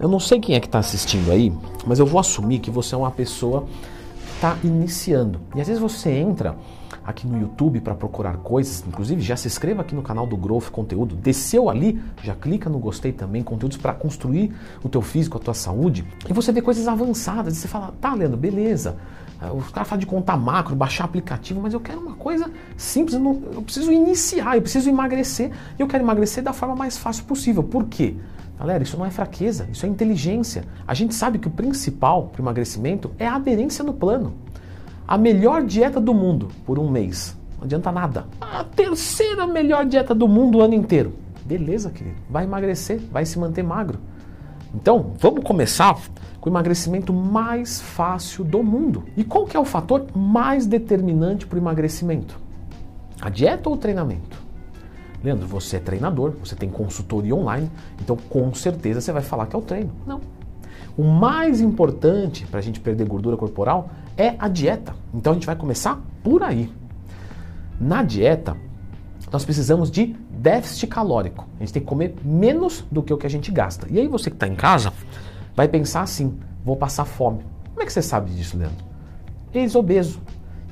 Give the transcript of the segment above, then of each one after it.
Eu não sei quem é que está assistindo aí, mas eu vou assumir que você é uma pessoa que está iniciando. E às vezes você entra aqui no YouTube para procurar coisas, inclusive já se inscreva aqui no canal do Growth Conteúdo, desceu ali, já clica no gostei também, conteúdos para construir o teu físico, a tua saúde, e você vê coisas avançadas, e você fala, tá Leandro, beleza, ah, os caras falam de contar macro, baixar aplicativo, mas eu quero uma coisa simples, eu, não, eu preciso iniciar, eu preciso emagrecer, e eu quero emagrecer da forma mais fácil possível. Por quê? Galera, isso não é fraqueza, isso é inteligência. A gente sabe que o principal para o emagrecimento é a aderência no plano. A melhor dieta do mundo por um mês. Não adianta nada. A terceira melhor dieta do mundo o ano inteiro. Beleza, querido. Vai emagrecer, vai se manter magro. Então, vamos começar com o emagrecimento mais fácil do mundo. E qual que é o fator mais determinante para o emagrecimento? A dieta ou o treinamento? Leandro, você é treinador, você tem consultoria online, então com certeza você vai falar que é o treino. Não. O mais importante para a gente perder gordura corporal é a dieta. Então a gente vai começar por aí. Na dieta, nós precisamos de déficit calórico. A gente tem que comer menos do que o que a gente gasta. E aí você que está em casa vai pensar assim: vou passar fome. Como é que você sabe disso, Leandro? Ex-obeso.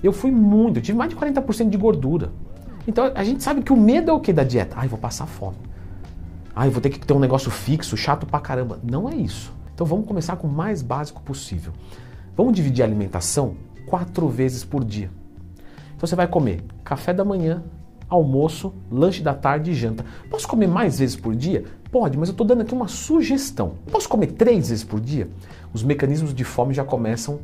Eu fui muito, eu tive mais de 40% de gordura. Então a gente sabe que o medo é o que da dieta? Ai, vou passar fome. Ai, vou ter que ter um negócio fixo, chato pra caramba. Não é isso. Então vamos começar com o mais básico possível. Vamos dividir a alimentação quatro vezes por dia. Então você vai comer café da manhã, almoço, lanche da tarde e janta. Posso comer mais vezes por dia? Pode, mas eu estou dando aqui uma sugestão. Posso comer três vezes por dia? Os mecanismos de fome já começam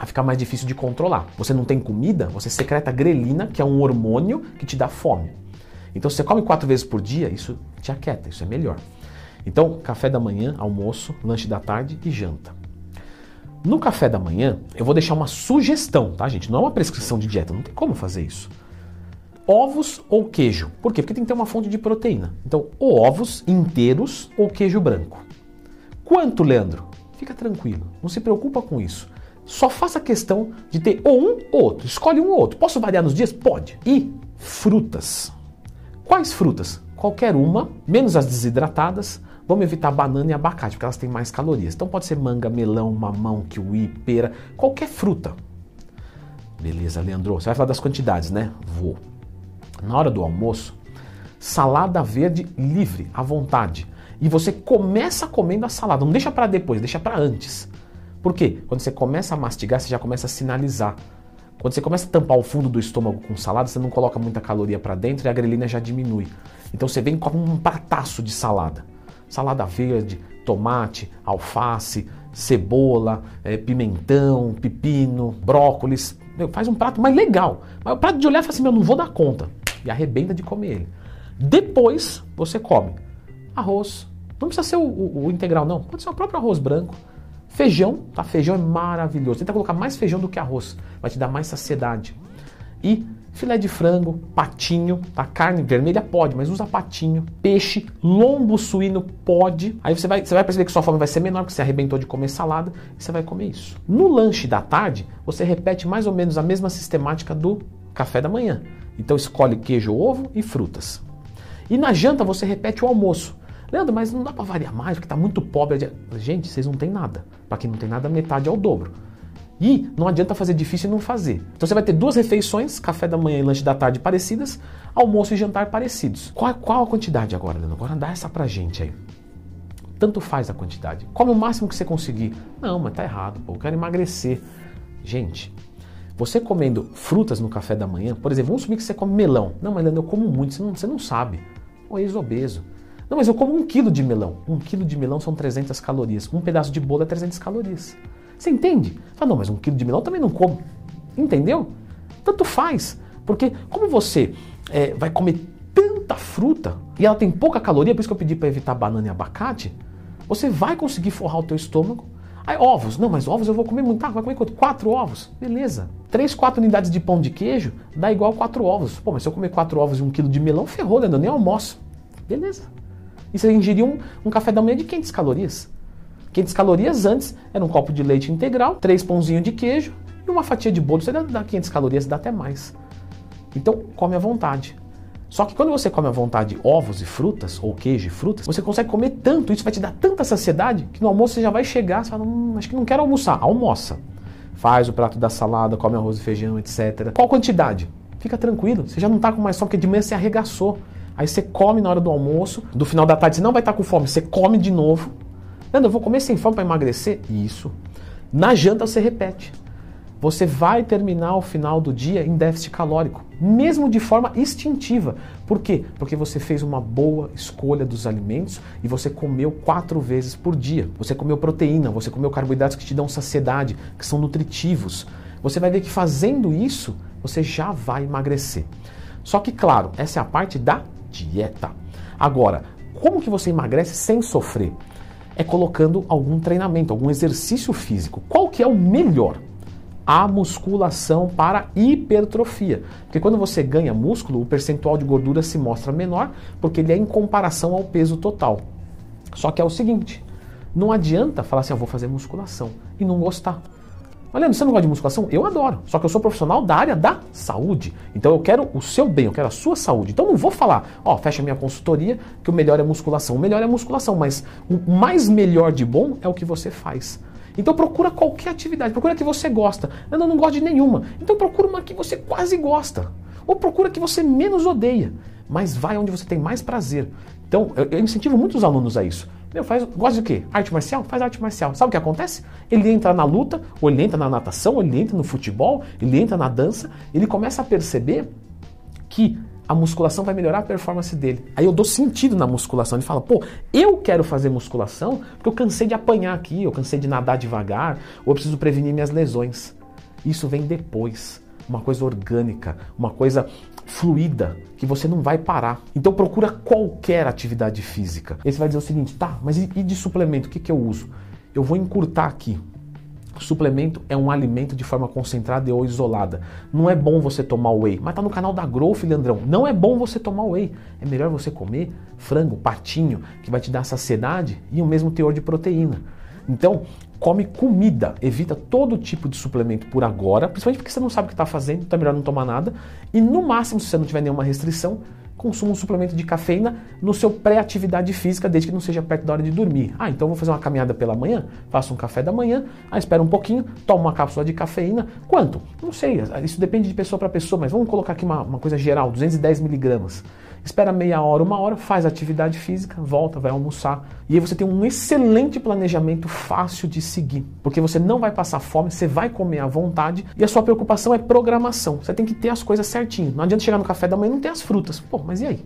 a ficar mais difícil de controlar. Você não tem comida, você secreta grelina, que é um hormônio que te dá fome. Então, se você come quatro vezes por dia, isso te aquieta, isso é melhor. Então, café da manhã, almoço, lanche da tarde e janta. No café da manhã, eu vou deixar uma sugestão, tá, gente? Não é uma prescrição de dieta, não tem como fazer isso. Ovos ou queijo. Por quê? Porque tem que ter uma fonte de proteína. Então, ou ovos inteiros ou queijo branco. Quanto, Leandro? Fica tranquilo, não se preocupa com isso. Só faça questão de ter ou um ou outro. Escolhe um ou outro. Posso variar nos dias? Pode. E frutas. Quais frutas? Qualquer uma, menos as desidratadas. Vamos evitar banana e abacate, porque elas têm mais calorias. Então pode ser manga, melão, mamão, kiwi, pera, qualquer fruta. Beleza, Leandro. Você vai falar das quantidades, né? Vou. Na hora do almoço, salada verde livre, à vontade. E você começa comendo a salada, não deixa para depois, deixa para antes. Por quê? Quando você começa a mastigar, você já começa a sinalizar. Quando você começa a tampar o fundo do estômago com salada, você não coloca muita caloria para dentro e a grelina já diminui. Então você vem com um prataço de salada. Salada verde, tomate, alface, cebola, é, pimentão, pepino, brócolis. Meu, faz um prato mais legal. Mas o prato de olhar fala assim, meu, não vou dar conta. E arrebenta de comer ele. Depois você come arroz. Não precisa ser o, o, o integral, não. Pode ser o próprio arroz branco Feijão, tá? Feijão é maravilhoso. Tenta colocar mais feijão do que arroz, vai te dar mais saciedade. E filé de frango, patinho, tá? Carne vermelha pode, mas usa patinho. Peixe, lombo suíno pode. Aí você vai, você vai perceber que sua fome vai ser menor, porque você arrebentou de comer salada, e você vai comer isso. No lanche da tarde, você repete mais ou menos a mesma sistemática do café da manhã. Então escolhe queijo, ovo e frutas. E na janta você repete o almoço. Leandro, mas não dá para variar mais, porque está muito pobre. Gente, vocês não têm nada. Para quem não tem nada, metade é o dobro. E não adianta fazer difícil e não fazer. Então você vai ter duas refeições, café da manhã e lanche da tarde parecidas, almoço e jantar parecidos. Qual, qual a quantidade agora, Leandro? Agora dá essa pra gente aí. Tanto faz a quantidade. Come o máximo que você conseguir. Não, mas tá errado, pô. Eu quero emagrecer. Gente, você comendo frutas no café da manhã, por exemplo, vamos subir que você come melão. Não, mas Leandro, eu como muito, você não, você não sabe. O ex-obeso. Não, mas eu como um quilo de melão. Um quilo de melão são 300 calorias. Um pedaço de bolo é 300 calorias. Você entende? Fala, não, mas um quilo de melão também não como. Entendeu? Tanto faz. Porque como você é, vai comer tanta fruta e ela tem pouca caloria, por isso que eu pedi para evitar banana e abacate, você vai conseguir forrar o teu estômago. Aí, ovos. Não, mas ovos eu vou comer muito. Ah, vai comer quanto? Quatro ovos. Beleza. Três, quatro unidades de pão de queijo dá igual quatro ovos. Pô, mas se eu comer quatro ovos e um quilo de melão, ferrou, né? Eu nem almoço. Beleza. E você ingerir um, um café da manhã de 500 calorias. 500 calorias antes era um copo de leite integral, três pãozinhos de queijo e uma fatia de bolo. Você dá 500 calorias, dá até mais. Então, come à vontade. Só que quando você come à vontade ovos e frutas, ou queijo e frutas, você consegue comer tanto, isso vai te dar tanta saciedade, que no almoço você já vai chegar, você fala, hum, acho que não quero almoçar. Almoça. Faz o prato da salada, come arroz e feijão, etc. Qual quantidade? Fica tranquilo, você já não está com mais fome, porque de manhã você arregaçou. Aí você come na hora do almoço, do final da tarde você não vai estar tá com fome, você come de novo. Leandro, eu vou comer sem fome para emagrecer? Isso. Na janta você repete você vai terminar o final do dia em déficit calórico, mesmo de forma instintiva. Por quê? Porque você fez uma boa escolha dos alimentos e você comeu quatro vezes por dia. Você comeu proteína, você comeu carboidratos que te dão saciedade, que são nutritivos. Você vai ver que fazendo isso, você já vai emagrecer. Só que, claro, essa é a parte da dieta. Agora, como que você emagrece sem sofrer? É colocando algum treinamento, algum exercício físico. Qual que é o melhor? a musculação para hipertrofia. Porque quando você ganha músculo, o percentual de gordura se mostra menor, porque ele é em comparação ao peso total. Só que é o seguinte, não adianta falar assim, eu vou fazer musculação e não gostar. Olha, você não gosta de musculação? Eu adoro. Só que eu sou profissional da área da saúde. Então eu quero o seu bem, eu quero a sua saúde. Então não vou falar, ó, fecha minha consultoria, que o melhor é musculação. O melhor é musculação, mas o mais melhor de bom é o que você faz. Então procura qualquer atividade, procura que você gosta. Eu não, gosto de nenhuma. Então procura uma que você quase gosta. Ou procura que você menos odeia. Mas vai onde você tem mais prazer. Então, eu incentivo muitos alunos a isso. Meu, faz, gosta de quê? Arte marcial? Faz arte marcial. Sabe o que acontece? Ele entra na luta, ou ele entra na natação, ou ele entra no futebol, ele entra na dança, ele começa a perceber que a musculação vai melhorar a performance dele. Aí eu dou sentido na musculação. Ele fala, pô, eu quero fazer musculação porque eu cansei de apanhar aqui, eu cansei de nadar devagar, ou eu preciso prevenir minhas lesões. Isso vem depois. Uma coisa orgânica, uma coisa fluida, que você não vai parar. Então procura qualquer atividade física. E você vai dizer o seguinte, tá, mas e de suplemento, o que, que eu uso? Eu vou encurtar aqui. Suplemento é um alimento de forma concentrada ou isolada. Não é bom você tomar whey, mas tá no canal da Growth, Leandrão. Não é bom você tomar whey. É melhor você comer frango, patinho, que vai te dar saciedade e o mesmo teor de proteína. Então, come comida, evita todo tipo de suplemento por agora, principalmente porque você não sabe o que está fazendo, então é melhor não tomar nada. E no máximo, se você não tiver nenhuma restrição, consuma um suplemento de cafeína no seu pré-atividade física, desde que não seja perto da hora de dormir. Ah, então vou fazer uma caminhada pela manhã, faço um café da manhã, aí espera um pouquinho, tomo uma cápsula de cafeína. Quanto? Não sei, isso depende de pessoa para pessoa, mas vamos colocar aqui uma, uma coisa geral, 210 miligramas espera meia hora, uma hora, faz atividade física, volta, vai almoçar. E aí você tem um excelente planejamento fácil de seguir, porque você não vai passar fome, você vai comer à vontade e a sua preocupação é programação. Você tem que ter as coisas certinho. Não adianta chegar no café da manhã e não ter as frutas. Pô, mas e aí?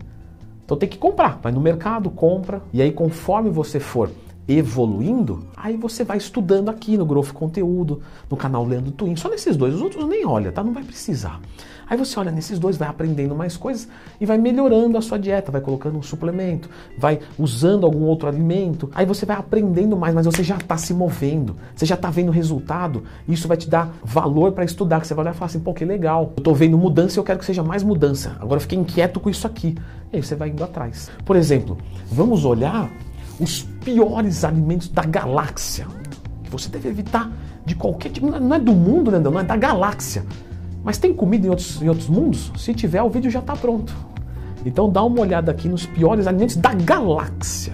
Então tem que comprar. Vai no mercado, compra, e aí conforme você for evoluindo, aí você vai estudando aqui no Growth Conteúdo, no canal Leandro Twin, só nesses dois, os outros nem olha, tá? Não vai precisar. Aí você olha nesses dois, vai aprendendo mais coisas e vai melhorando a sua dieta, vai colocando um suplemento, vai usando algum outro alimento, aí você vai aprendendo mais, mas você já está se movendo, você já está vendo resultado, isso vai te dar valor para estudar, que você vai olhar e falar assim, pô, que legal, eu estou vendo mudança e eu quero que seja mais mudança, agora eu fiquei inquieto com isso aqui. E aí você vai indo atrás. Por exemplo, vamos olhar os piores alimentos da galáxia. Você deve evitar de qualquer tipo. Não é do mundo, né? Não é da galáxia. Mas tem comida em outros, em outros mundos? Se tiver, o vídeo já está pronto. Então dá uma olhada aqui nos piores alimentos da galáxia.